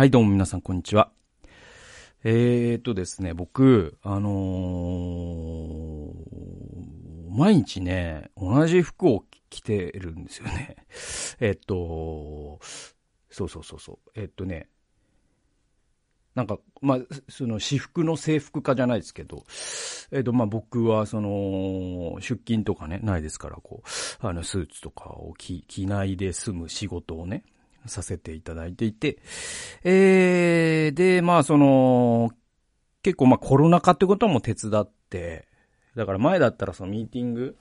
はい、どうも皆さん、こんにちは。えーとですね、僕、あのー、毎日ね、同じ服を着てるんですよね。えっと、そうそうそうそう。えっとね、なんか、まあ、その、私服の制服化じゃないですけど、えっ、と、まあ、僕は、その、出勤とかね、ないですから、こう、あの、スーツとかを着、着ないで済む仕事をね、させていただいていて、えー、で、まあその、結構まあコロナ禍ってことも手伝って、だから前だったらそのミーティング、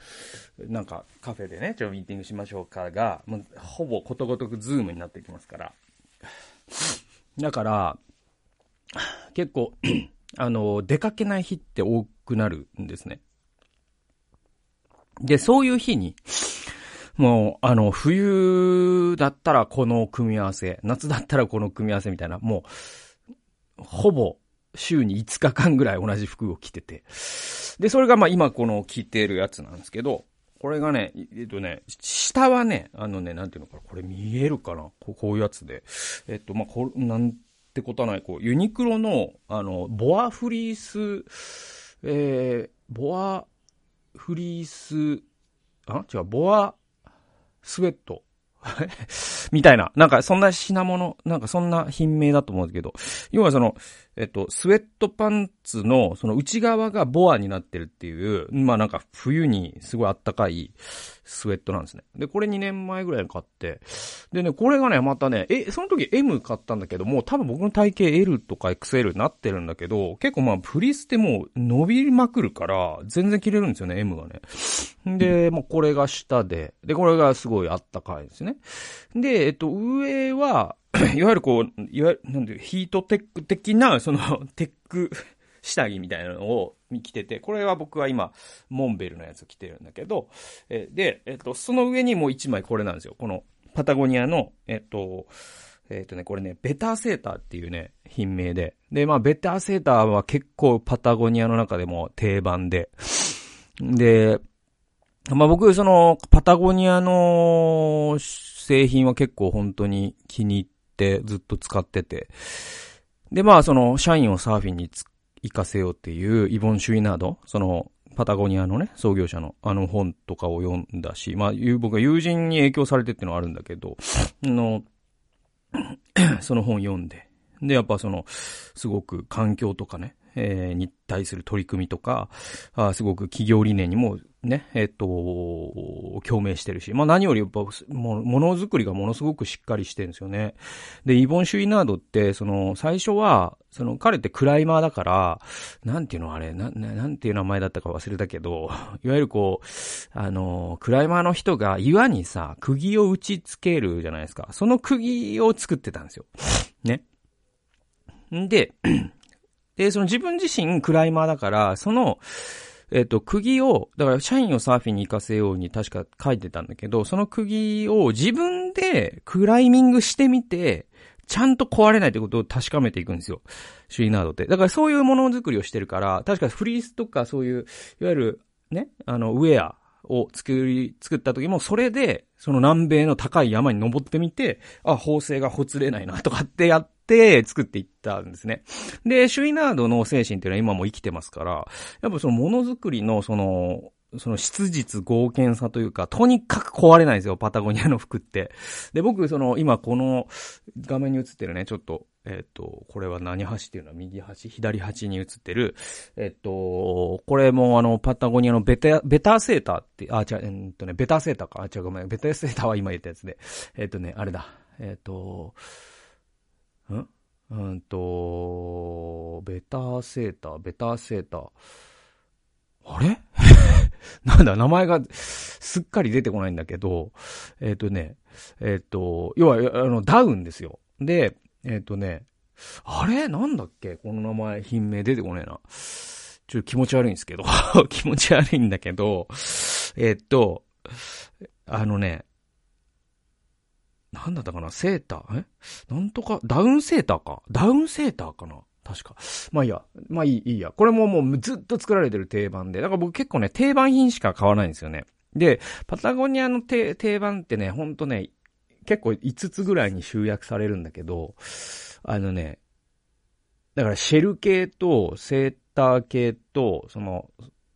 なんかカフェでね、ちょ、ミーティングしましょうかが、もうほぼことごとく Zoom になってきますから。だから、結構あの、出かけない日って多くなるんですね。で、そういう日に、もう、あの、冬だったらこの組み合わせ、夏だったらこの組み合わせみたいな、もう、ほぼ、週に5日間ぐらい同じ服を着てて。で、それがまあ今この着てるやつなんですけど、これがね、えっとね、下はね、あのね、なんていうのかな、これ見えるかなこういうやつで。えっと、まあ、こなんてことはない、こう、ユニクロの、あの、ボアフリース、えー、ボアフリース、あ？違う、ボアスウェット。みたいな。なんか、そんな品物、なんかそんな品名だと思うんですけど、要はその、えっと、スウェットパンツの、その内側がボアになってるっていう、まあなんか冬にすごいあったかいスウェットなんですね。で、これ2年前ぐらいに買って、でね、これがね、またね、え、その時 M 買ったんだけども、多分僕の体型 L とか XL になってるんだけど、結構まあ、フリスってもう伸びまくるから、全然着れるんですよね、M がね。で、もうこれが下で、で、これがすごいあったかいですね。で、えっと、上は、いわゆるこう、いわゆる、なんで、ヒートテック的な、その、テック下着みたいなのを着てて、これは僕は今、モンベルのやつ着てるんだけど、えで、えっと、その上にもう一枚これなんですよ。この、パタゴニアの、えっと、えっ、とね、これね、ベターセーターっていうね、品名で。で、まあ、ベターセーターは結構パタゴニアの中でも定番で。で、まあ僕、その、パタゴニアの製品は結構本当に気に入っててずっと使ってて。で、まあその、社員をサーフィンに行かせようっていうイボン・シュイナード、その、パタゴニアのね、創業者のあの本とかを読んだし、まあ、僕は友人に影響されてっていうのはあるんだけど、の、その本読んで、で、やっぱその、すごく環境とかね、えー、に対する取り組みとか、あすごく企業理念にもね、えっと、共鳴してるし、まあ何よりやっぱ、も、のづくりがものすごくしっかりしてるんですよね。で、イボン・シュイナードって、その、最初は、その、彼ってクライマーだから、なんていうのあれ、な、なんていう名前だったか忘れたけど、いわゆるこう、あの、クライマーの人が岩にさ、釘を打ち付けるじゃないですか。その釘を作ってたんですよ。ね。んで、で、その自分自身クライマーだから、その、えっ、と、釘を、だから社員をサーフィンに行かせように確か書いてたんだけど、その釘を自分でクライミングしてみて、ちゃんと壊れないってことを確かめていくんですよ。シュリナードって。だからそういうものづくりをしてるから、確かフリースとかそういう、いわゆる、ね、あの、ウェアを作り、作った時も、それで、その南米の高い山に登ってみて、あ、縫製がほつれないなとかってやっって作っていったんですね。で、シュイナードの精神っていうのは今も生きてますから、やっぱそのものづくりのその、その質実合憲さというか、とにかく壊れないんですよ、パタゴニアの服って。で、僕、その、今この画面に映ってるね、ちょっと、えっ、と、これは何端っていうのは右端、左端に映ってる、えっ、と、これもあの、パタゴニアのベタ、ベターセーターって、あ、違う、えっとね、ベターセーターか。あ、違う、ごめん。ベターセーターは今言ったやつで。えっ、とね、あれだ。えっ、と、ん？うんと、ベターセーター、ベターセーター。あれ？なんだ、名前がすっかり出てこないんだけど、えっ、ー、とね、えっ、ー、と、要は、あの、ダウンですよ。で、えっ、ー、とね、あれ？なんだっけ？この名前、品名出てこねえな。ちょっと気持ち悪いんですけど。気持ち悪いんだけど、えっと、あのね、なんだったかな？セーター？え？なんとか、ダウンセーターか？ダウンセーターかな？確か。まあいいや。まあいい、いいや。これももうずっと作られてる定番で。だから僕結構ね、定番品しか買わないんですよね。で、パタゴニアの定番ってね、ほんとね、結構5つぐらいに集約されるんだけど、あのね、だからシェル系とセーター系と、その、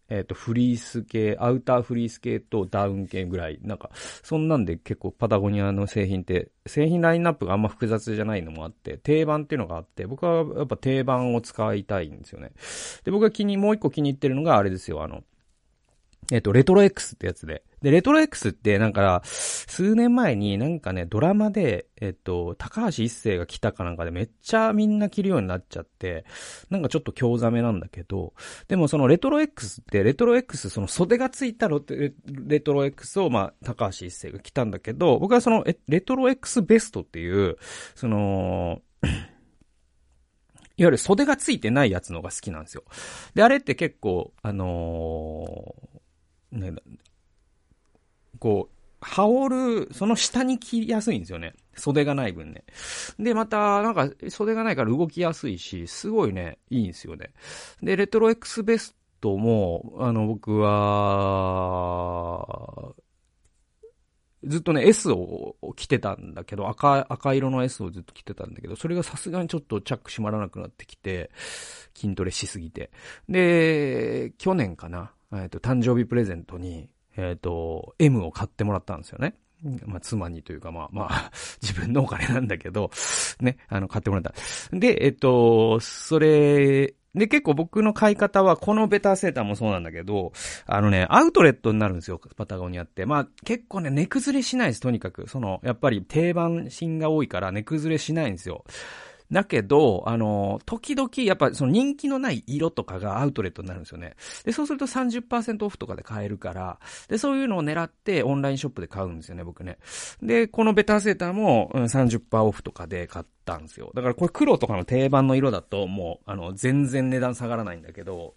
えっ、ー、と、フリース系、アウターフリース系とダウン系ぐらい、なんか、そんなんで結構パタゴニアの製品って、製品ラインナップがあんま複雑じゃないのもあって、定番っていうのがあって、僕はやっぱ定番を使いたいんですよね。で、僕が気に、もう一個気に入ってるのがあれですよ、あの、えっ、と、レトロ X ってやつで。で、レトロ X ってなんか、数年前になんかね、ドラマで、えっと、高橋一生が来たかなんかでめっちゃみんな着るようになっちゃって、なんかちょっと興ざめなんだけど、でもそのレトロ X って、レトロ X、その袖がついたレトロ X を、まあ、高橋一生が着たんだけど、僕はその、レトロ X ベストっていう、その、いわゆる袖がついてないやつのが好きなんですよ。で、あれって結構、あのー、ね、こう、羽織る、その下に着やすいんですよね。袖がない分ね。で、また、なんか、袖がないから動きやすいし、すごいね、いいんですよね。で、レトロ X ベストも、あの、僕は、ずっとね、S を着てたんだけど、赤、赤色の S をずっと着てたんだけど、それがさすがにちょっとチャック閉まらなくなってきて、筋トレしすぎて。で、去年かな、えっ、と、誕生日プレゼントに、えっ、と、M を買ってもらったんですよね。まあ、妻にというか、まあ、まあ、自分のお金なんだけど、ね、あの、買ってもらった。で、えっと、それで、結構僕の買い方は、このベターセーターもそうなんだけど、あのね、アウトレットになるんですよ、パタゴニアって。まあ、結構ね、値崩れしないです、とにかく。その、やっぱり定番品が多いから値崩れしないんですよ。だけど、あの、時々、やっぱその人気のない色とかがアウトレットになるんですよね。で、そうすると30%オフとかで買えるから、で、そういうのを狙ってオンラインショップで買うんですよね、僕ね。で、このベターセーターも30%オフとかで買ったんですよ。だからこれ黒とかの定番の色だと、もう、あの、全然値段下がらないんだけど、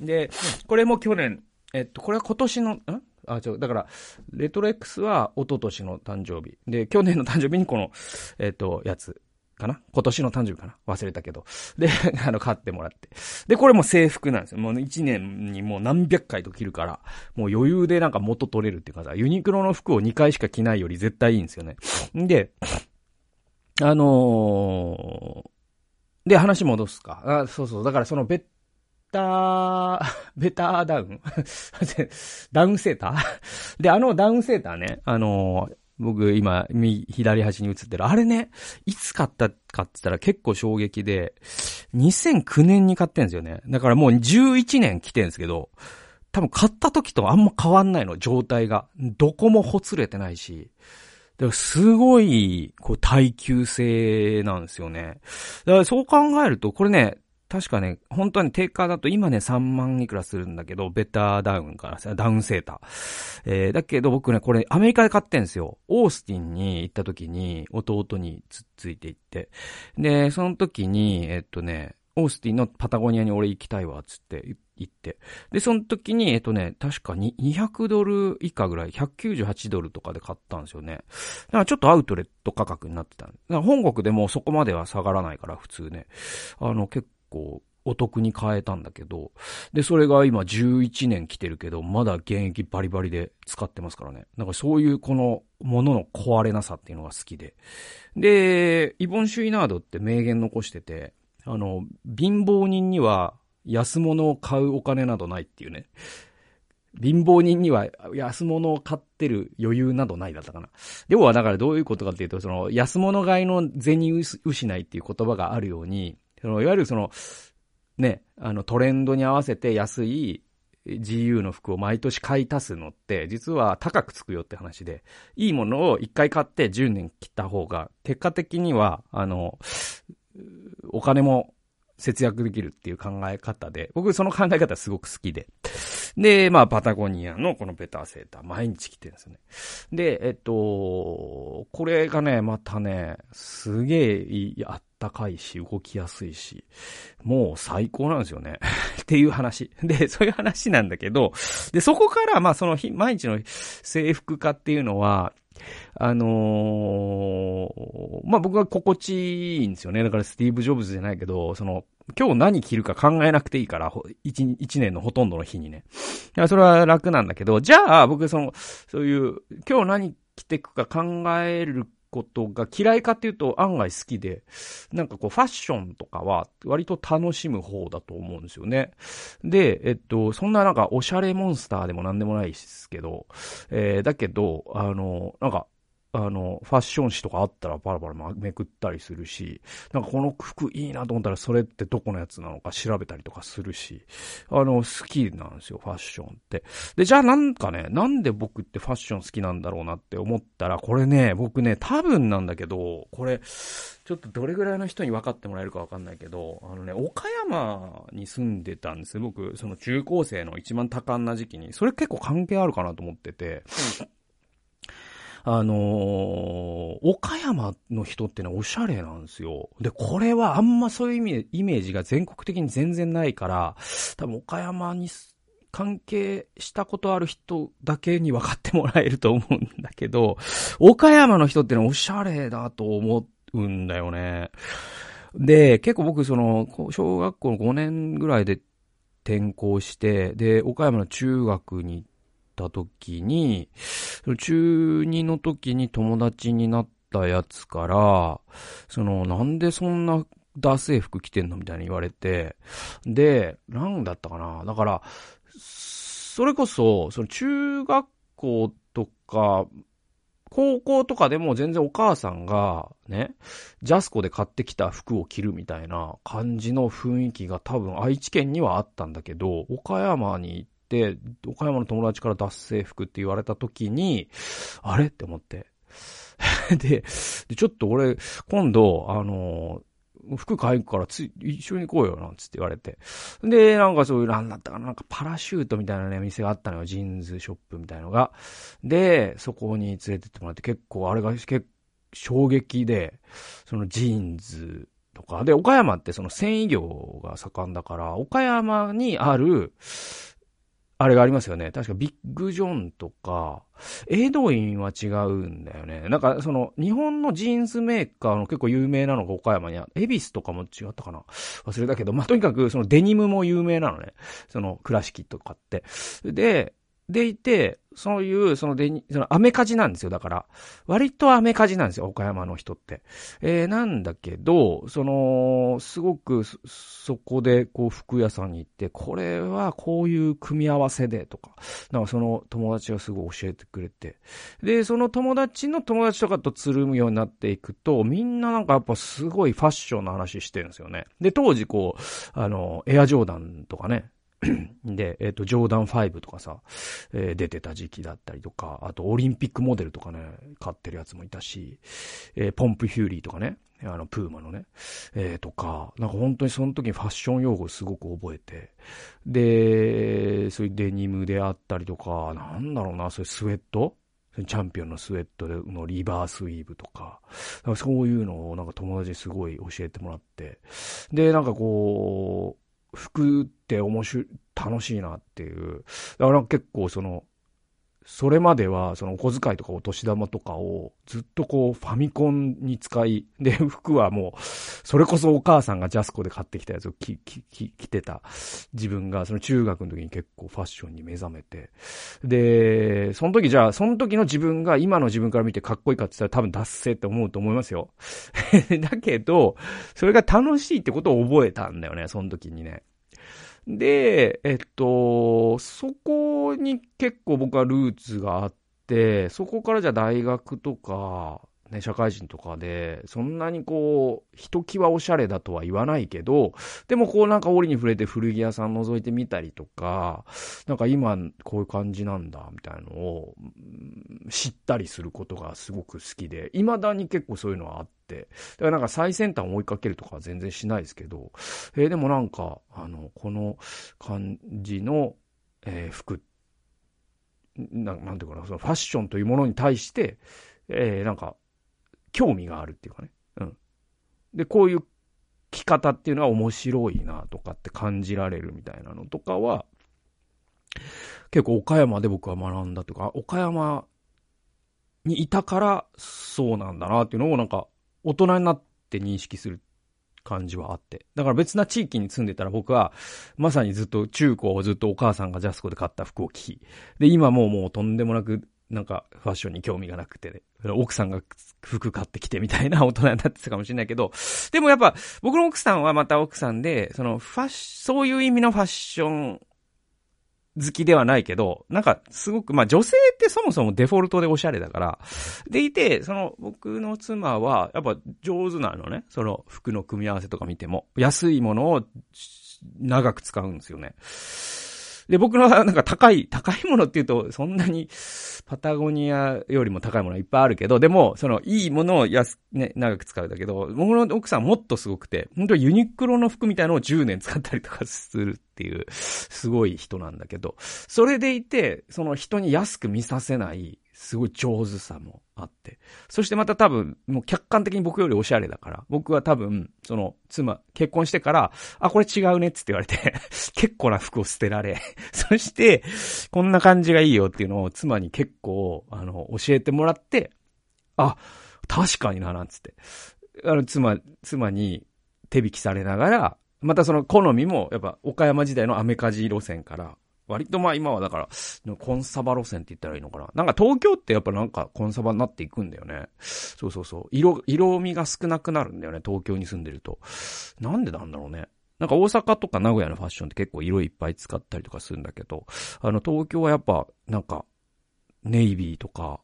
で、これも去年、えっと、これは今年の、ん？あ、違う。だから、レトロ X は一昨年の誕生日。で、去年の誕生日にこの、えっと、やつ。かな？今年の誕生日かな？忘れたけど。で、あの、買ってもらって。で、これも制服なんですよ。もう一年にもう何百回と着るから、もう余裕でなんか元取れるっていうかさ、ユニクロの服を2回しか着ないより絶対いいんですよね。で、あのー、で、話戻すか。あ、そうそう。だからそのベッター、ベターダウン？ダウンセーター？で、あのダウンセーターね、あのー僕今、右、左端に映ってる。あれね、いつ買ったかって言ったら結構衝撃で、2009年に買ってんですよね。だからもう11年来てんですけど、多分買った時とあんま変わんないの、状態が。どこもほつれてないし。だからすごい、こう、耐久性なんですよね。だからそう考えると、これね、確かね、本当はね、定価だと今ね3万いくらするんだけど、ベターダウンから、ダウンセーター。えー、だけど僕ね、これアメリカで買ってんですよ。オースティンに行った時に弟につっついて行って。で、その時に、えっとね、オースティンのパタゴニアに俺行きたいわ、つって行って。で、その時に、えっとね、確かに200ドル以下ぐらい、198ドルとかで買ったんですよね。だからちょっとアウトレット価格になってた。だから本国でもそこまでは下がらないから、普通ね。あの、結構、お得に買えたんだけど、で、それが今11年来てるけど、まだ現役バリバリで使ってますからね。なんかそういうこのものの壊れなさっていうのが好きで。で、イボン・シュイナードって名言残してて、あの、貧乏人には安物を買うお金などないっていうね。貧乏人には安物を買ってる余裕などないだったかな。要はだからどういうことかっていうと、その安物買いの銭失いっていう言葉があるように、そのいわゆるその、ね、あのトレンドに合わせて安い GU の服を毎年買い足すのって、実は高くつくよって話で、いいものを一回買って10年切った方が、結果的には、あの、お金も節約できるっていう考え方で、僕その考え方すごく好きで。で、まあ、パタゴニアのこのベターセーター、毎日着てるんですよね。で、えっと、これがね、またね、すげえ、あったかいし、動きやすいし、もう最高なんですよね。っていう話。で、そういう話なんだけど、で、そこから、まあ、その日、毎日の制服化っていうのは、あのー、まあ、僕は心地いいんですよね。だからスティーブ・ジョブズじゃないけど、その、今日何着るか考えなくていいから、一、一年のほとんどの日にね。いや、それは楽なんだけど、じゃあ、僕その、そういう、今日何着てくか考えることが嫌いかっていうと案外好きで、なんかこうファッションとかは割と楽しむ方だと思うんですよね。で、えっと、そんななんかおしゃれモンスターでもなんでもないですけど、えー、だけど、あの、なんかあの、ファッション誌とかあったらバラバラめくったりするし、なんかこの服いいなと思ったらそれってどこのやつなのか調べたりとかするし、あの、好きなんですよ、ファッションって。で、じゃあなんかね、なんで僕ってファッション好きなんだろうなって思ったら、これね、僕ね、多分なんだけど、これ、ちょっとどれぐらいの人に分かってもらえるか分かんないけど、あのね、岡山に住んでたんですよ。僕、その中高生の一番多感な時期に。それ結構関係あるかなと思ってて。あのー、岡山の人ってね、おしゃれなんですよ。で、これはあんまそういうイメイメージが全国的に全然ないから、多分岡山に関係したことある人だけに分かってもらえると思うんだけど、岡山の人ってね、おしゃれだと思うんだよね。で、結構僕、その、小学校の5年ぐらいで転校して、で、岡山の中学に行ってた時に、中2の時に友達になったやつから、その、なんでそんなダセー服着てんのみたいに言われて、で、なんだったかな？だから、それこそ、その中学校とか、高校とかでも全然お母さんがね、ジャスコで買ってきた服を着るみたいな感じの雰囲気が多分愛知県にはあったんだけど、岡山に行っ、岡山の友達から脱製服って言われた時に、あれ？って思って。で、で、ちょっと俺、今度、あの服買い行くからつ、一緒に行こうよ、なんつって言われて。で、なんかそういう、なんだったかな、なんかパラシュートみたいなね、店があったのよ。ジーンズショップみたいのが。で、そこに連れてってもらって、結構、あれが結構衝撃で、そのジーンズとか。で、岡山ってその繊維業が盛んだから、岡山にある、あれがありますよね。確かビッグジョンとか、エドウィンは違うんだよね。なんかその日本のジーンズメーカーの結構有名なのが岡山にあ。エビスとかも違ったかな忘れたけど、まあ、とにかくそのデニムも有名なのね。その倉敷とかって。で、でいて、そういう、そので、その、アメカジなんですよ。だから、割とアメカジなんですよ。岡山の人って。えー、なんだけど、その、すごく、そこで、こう、服屋さんに行って、これはこういう組み合わせで、とか、なんかその友達がすごい教えてくれて。で、その友達の友達とかとつるむようになっていくと、みんななんかやっぱすごいファッションの話してるんですよね。で、当時こう、あの、エアジョーダンとかね、で、えっ、ー、と、ジョーダン5とかさ、えー、出てた時期だったりとか、あとオリンピックモデルとかね、買ってるやつもいたし、えー、ポンプヒューリーとかね、あの、プーマのね、えー、とか、なんか本当にその時にファッション用語すごく覚えて、で、そういうデニムであったりとか、なんだろうな、そういうスウェット？チャンピオンのスウェットのリバースウィーブとか、かそういうのをなんか友達にすごい教えてもらって、で、なんかこう、服って面白い、楽しいなっていう。だから結構その、それまでは、そのお小遣いとかお年玉とかをずっとこうファミコンに使い、で、服はもう、それこそお母さんがジャスコで買ってきたやつを着、着、着てた自分が、その中学の時に結構ファッションに目覚めて、で、その時じゃあ、その時の自分が今の自分から見てかっこいいかって言ったら多分脱性って思うと思いますよ。だけど、それが楽しいってことを覚えたんだよね、その時にね。で、えっと、そこに結構僕はルーツがあって、そこからじゃあ大学とか、ね、社会人とかで、そんなにこう、ひときわおしゃれだとは言わないけど、でもこうなんか折に触れて古着屋さん覗いてみたりとか、なんか今こういう感じなんだ、みたいなのを知ったりすることがすごく好きで、未だに結構そういうのはあって、だからなんか最先端を追いかけるとかは全然しないですけど、えー、でもなんか、あの、この感じの、えー、服、ななんていうかな、そのファッションというものに対して、えー、なんか、興味があるっていうかね。うん。で、こういう着方っていうのは面白いなとかって感じられるみたいなのとかは、結構岡山で僕は学んだというか、岡山にいたからそうなんだなっていうのをなんか大人になって認識する感じはあって。だから別な地域に住んでたら僕は、まさにずっと中高をずっとお母さんがジャスコで買った服を着、で、今もうもうとんでもなくなんかファッションに興味がなくて、ね、奥さんが服買ってきてみたいな 大人になってたかもしれないけど、でもやっぱ僕の奥さんはまた奥さんで、そのファッそういう意味のファッション好きではないけど、なんかすごく、まあ女性ってそもそもデフォルトでおしゃれだから、でいて、その僕の妻はやっぱ上手なのね。その服の組み合わせとか見ても。安いものを長く使うんですよね。で、僕のなんか高い、高いものっていうと、そんなに、パタゴニアよりも高いものいっぱいあるけど、でも、その、いいものを安、ね、長く使うだけど、僕の奥さんもっとすごくて、本当ユニクロの服みたいのを10年使ったりとかするっていう、すごい人なんだけど、それでいて、その人に安く見させない、すごい上手さもあって。そしてまた多分、もう客観的に僕よりおしゃれだから、僕は多分、その、妻、結婚してから、あ、これ違うねっつって言われて 結構な服を捨てられ そして、こんな感じがいいよっていうのを妻に結構、あの、教えてもらって、あ、確かにな、なんつって。あの、妻、妻に手引きされながら、またその好みも、やっぱ岡山時代のアメカジ路線から、割とまあ今はだから、コンサバ路線って言ったらいいのかな。なんか東京ってやっぱなんかコンサバになっていくんだよね。そうそうそう。色、色味が少なくなるんだよね。東京に住んでると。なんでなんだろうね。なんか大阪とか名古屋のファッションって結構色いっぱい使ったりとかするんだけど、あの東京はやっぱなんかネイビーとか、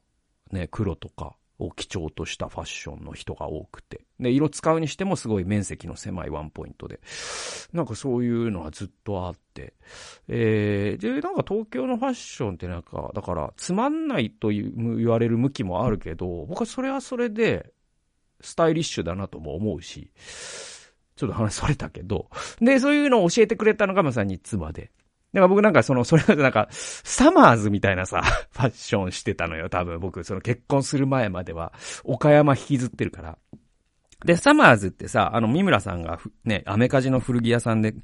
ね、黒とか、を基調としたファッションの人が多くて。で、色使うにしてもすごい面積の狭いワンポイントで。なんかそういうのはずっとあって。えー、で、なんか東京のファッションってなんか、だからつまんないと言われる向きもあるけど、僕はそれはそれでスタイリッシュだなとも思うし、ちょっと話されたけど、で、そういうのを教えてくれたのがまさに妻で。だから僕なんかその、それなんか、サマーズみたいなさ、ファッションしてたのよ、多分。僕、その結婚する前までは、岡山引きずってるから。で、サマーズってさ、あの、三村さんがね、アメカジの古着屋さんで、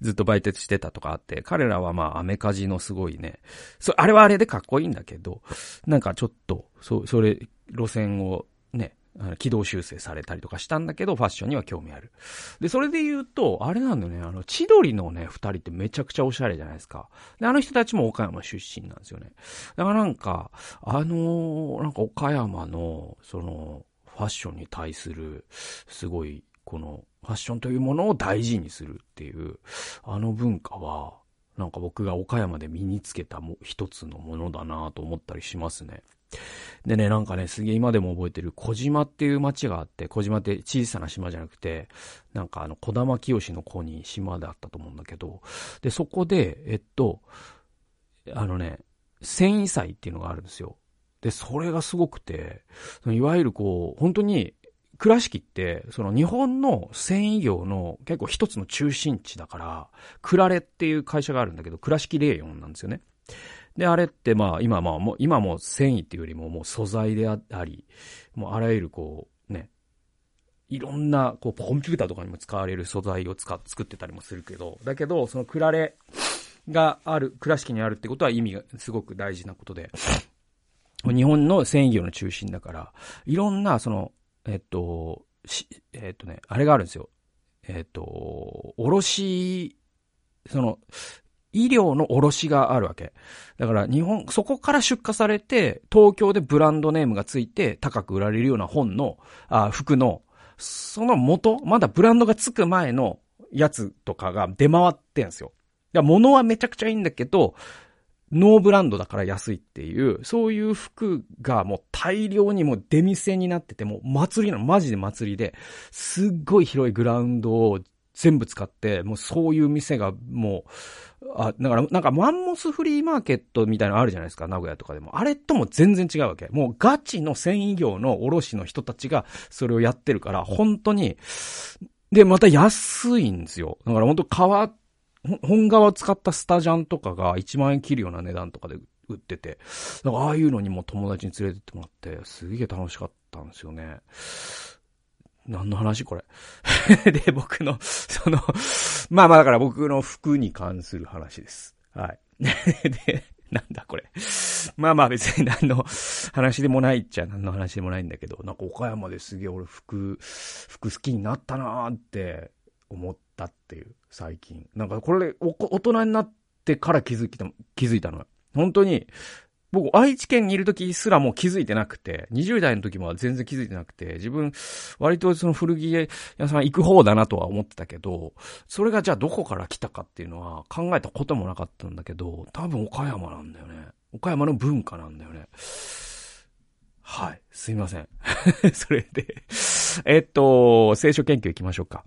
ずっと売店してたとかあって、彼らはまあアメカジのすごいね、そあれはあれでかっこいいんだけど、なんかちょっと、そ、それ、路線をね、軌道修正されたりとかしたんだけど、ファッションには興味ある。で、それで言うと、あれなんだよね、あの、千鳥のね、二人ってめちゃくちゃおしゃれじゃないですか。で、あの人たちも岡山出身なんですよね。だからなんか、あのー、なんか岡山の、その、ファッションに対する、すごい、この、ファッションというものを大事にするっていう、あの文化は、なんか僕が岡山で身につけたも一つのものだなと思ったりしますね。でね、なんかね、すげえ今でも覚えてる小島っていう町があって、小島って小さな島じゃなくて、なんかあの、小玉清の子に島であったと思うんだけど、で、そこで、えっと、あのね、繊維祭っていうのがあるんですよ。で、それがすごくて、いわゆるこう、本当に、倉敷って、その日本の繊維業の結構一つの中心地だから、クラレっていう会社があるんだけど、倉敷レーヨンなんですよね。で、あれってまあ、今まあもう、今も繊維っていうよりももう素材であったり、もうあらゆるこう、ね、いろんな、こう、コンピューターとかにも使われる素材を使っ、作ってたりもするけど、だけど、そのクラレがある、倉敷にあるってことは意味がすごく大事なことで、日本の繊維業の中心だから、いろんな、その、えっと、えっとね、あれがあるんですよ。えっと、卸、その、医療の卸があるわけ。だから日本、そこから出荷されて、東京でブランドネームがついて高く売られるような本の、あ服の、その元、まだブランドがつく前のやつとかが出回ってんすよ。いや、物はめちゃくちゃいいんだけど、ノーブランドだから安いっていう、そういう服がもう大量にもう出店になってて、もう祭りの、マジで祭りで、すっごい広いグラウンドを全部使って、もうそういう店がもう、あ、だから、なんかマンモスフリーマーケットみたいなのあるじゃないですか、名古屋とかでも。あれとも全然違うわけ。もうガチの繊維業の卸の人たちがそれをやってるから、本当に、で、また安いんですよ。だから本当革、本革を使ったスタジャンとかが1万円切るような値段とかで売ってて、だからああいうのにも友達に連れてってもらって、すげえ楽しかったんですよね。何の話これ？で、僕の、その、まあまあだから僕の服に関する話です。はい。で、なんだこれ？まあまあ別に何の話でもないっちゃ何の話でもないんだけど、なんか岡山ですげえ俺服、服好きになったなーって思ったっていう、最近。なんかこれ大人になってから気づきた、気づいたの。本当に、僕、愛知県にいる時すらもう気づいてなくて、20代の時も全然気づいてなくて、自分、割とその古着屋さん行く方だなとは思ってたけど、それがじゃあどこから来たかっていうのは考えたこともなかったんだけど、多分岡山なんだよね。岡山の文化なんだよね。はい。すいません。それでえっと、聖書研究行きましょうか。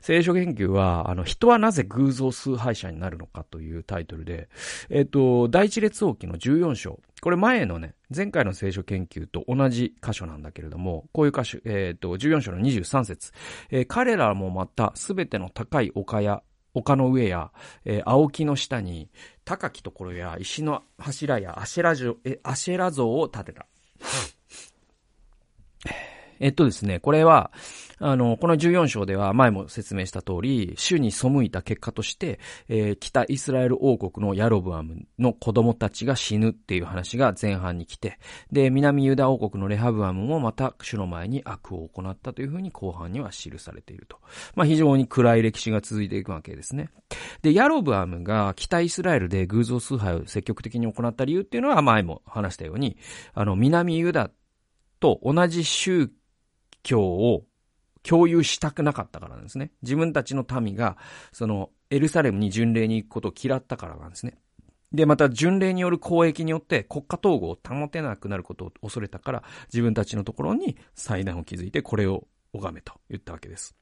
聖書研究は、あの、人はなぜ偶像崇拝者になるのかというタイトルで、えっと、第一列王記の14章。これ前のね、前回の聖書研究と同じ箇所なんだけれども、こういう箇所、えっと、14章の23節、えー、彼らもまた、すべての高い丘や、丘の上や、えー、青木の下に、高きところや石の柱や、アシェラ像を建てた。えっとですね、これは、あの、この14章では前も説明した通り、主に背いた結果として、えー、北イスラエル王国のヤロブアムの子供たちが死ぬっていう話が前半に来て、で、南ユダ王国のレハブアムもまた主の前に悪を行ったというふうに後半には記されていると。まあ非常に暗い歴史が続いていくわけですね。で、ヤロブアムが北イスラエルで偶像崇拝を積極的に行った理由っていうのは前も話したように、あの、南ユダと同じ宗教を共有したくなかったからなんですね。自分たちの民が、その、エルサレムに巡礼に行くことを嫌ったからなんですね。で、また巡礼による交易によって国家統合を保てなくなることを恐れたから、自分たちのところに祭壇を築いてこれを拝めと言ったわけです。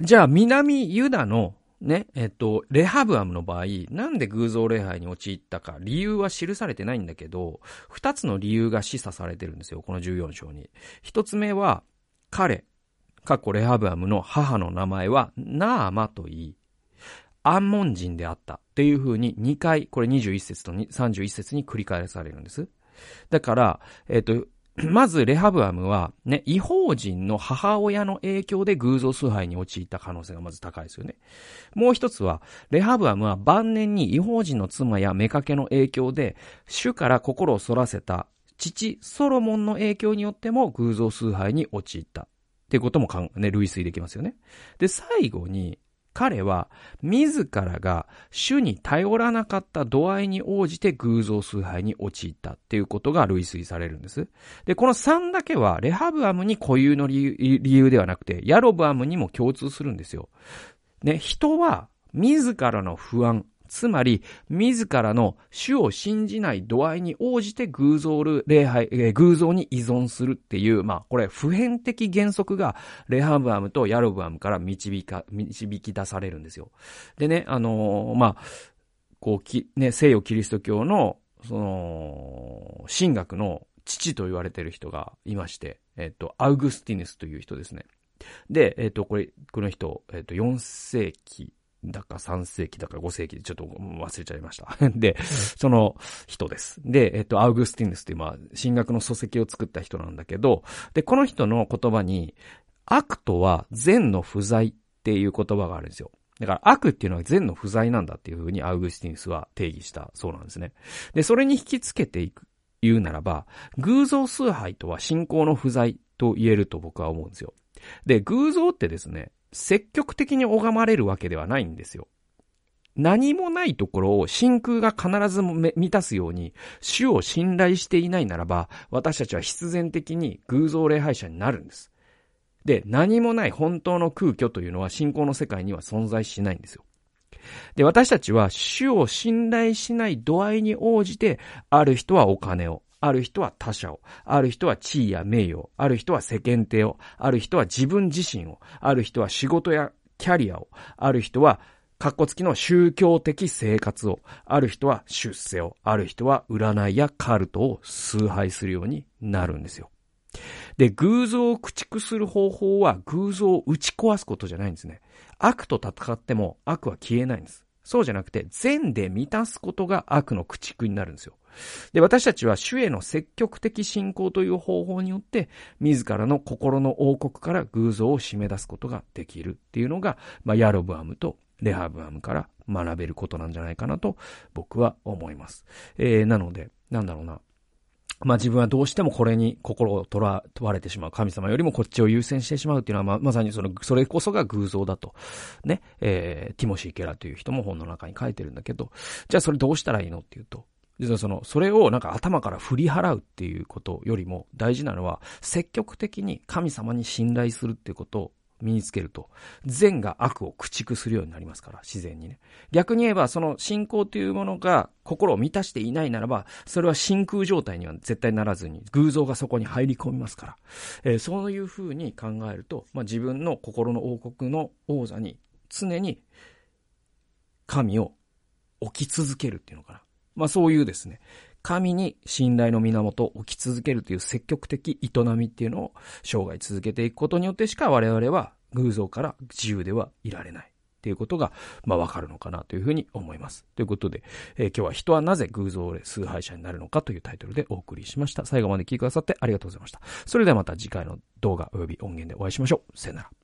じゃあ、南ユダのね、えっと、レハブアムの場合、なんで偶像礼拝に陥ったか、理由は記されてないんだけど、二つの理由が示唆されてるんですよ、この14章に。一つ目は、彼、過去レハブアムの母の名前はナーマと言い、アンモン人であったっていう風に2回、これ21節と31節に繰り返されるんです。だから、えっ、と、まず、レハブアムは、ね、違法人の母親の影響で偶像崇拝に陥った可能性がまず高いですよね。もう一つは、レハブアムは晩年に違法人の妻や妾の影響で、主から心を反らせた父ソロモンの影響によっても偶像崇拝に陥った。っていうことも、ね、類推できますよね。で、最後に、彼は自らが主に頼らなかった度合いに応じて偶像崇拝に陥ったっていうことが類推されるんです。で、この3だけはレハブアムに固有の理由ではなくて、ヤロブアムにも共通するんですよ。ね、人は自らの不安、つまり、自らの主を信じない度合いに応じて偶像礼拝、えー、偶像に依存するっていう、まあ、これ、普遍的原則が、レハブアムとヤロブアムから導か、導き出されるんですよ。でね、あのー、まあ、こう、き、ね、西洋キリスト教の、その、神学の父と言われてる人がいまして、えっと、アウグスティヌスという人ですね。で、えっと、これ、この人、えっと、4世紀だか3世紀だか5世紀でちょっと忘れちゃいました。で、その人です。で、えっと、アウグスティヌスっていう、まあ、神学の書籍を作った人なんだけど、で、この人の言葉に、悪とは善の不在っていう言葉があるんですよ。だから悪っていうのは善の不在なんだっていうふうにアウグスティヌスは定義したそうなんですね。で、それに引きつけていく、言うならば、偶像崇拝とは信仰の不在と言えると僕は思うんですよ。で、偶像ってですね、積極的に拝まれるわけではないんですよ。何もないところを真空が必ず満たすように、主を信頼していないならば、私たちは必然的に偶像礼拝者になるんです。で、何もない本当の空虚というのは信仰の世界には存在しないんですよ。で、私たちは主を信頼しない度合いに応じて、ある人はお金を、ある人は他者を、ある人は地位や名誉を、ある人は世間体を、ある人は自分自身を、ある人は仕事やキャリアを、ある人はカッコ付きの宗教的生活を、ある人は出世を、ある人は占いやカルトを崇拝するようになるんですよ。で、偶像を駆逐する方法は偶像を打ち壊すことじゃないんですね。悪と戦っても悪は消えないんです。そうじゃなくて、善で満たすことが悪の駆逐になるんですよ。で、私たちは主への積極的信仰という方法によって、自らの心の王国から偶像を締め出すことができるっていうのが、まあ、ヤロブアムとレハブアムから学べることなんじゃないかなと僕は思います。えー、なので、なんだろうな。まあ自分はどうしてもこれに心を取ら、問われてしまう。神様よりもこっちを優先してしまうっていうのはまあ、まさにその、それこそが偶像だと。ね。えー、ティモシー・ケラという人も本の中に書いてるんだけど、じゃあそれどうしたらいいのっていうと、実はその、それをなんか頭から振り払うっていうことよりも大事なのは、積極的に神様に信頼するっていうことを身につけると、善が悪を駆逐するようになりますから、自然にね。逆に言えば、その信仰というものが心を満たしていないならば、それは真空状態には絶対ならずに、偶像がそこに入り込みますから。えー、そういうふうに考えると、まあ、自分の心の王国の王座に常に神を置き続けるっていうのかな。まあそういうですね、神に信頼の源を置き続けるという積極的営みっていうのを生涯続けていくことによってしか我々は偶像から自由ではいられない。っていうことが、まあわかるのかなというふうに思います。ということで、えー、今日は人はなぜ偶像崇拝者になるのかというタイトルでお送りしました。最後まで聞いてくださってありがとうございました。それではまた次回の動画及び音源でお会いしましょう。さよなら。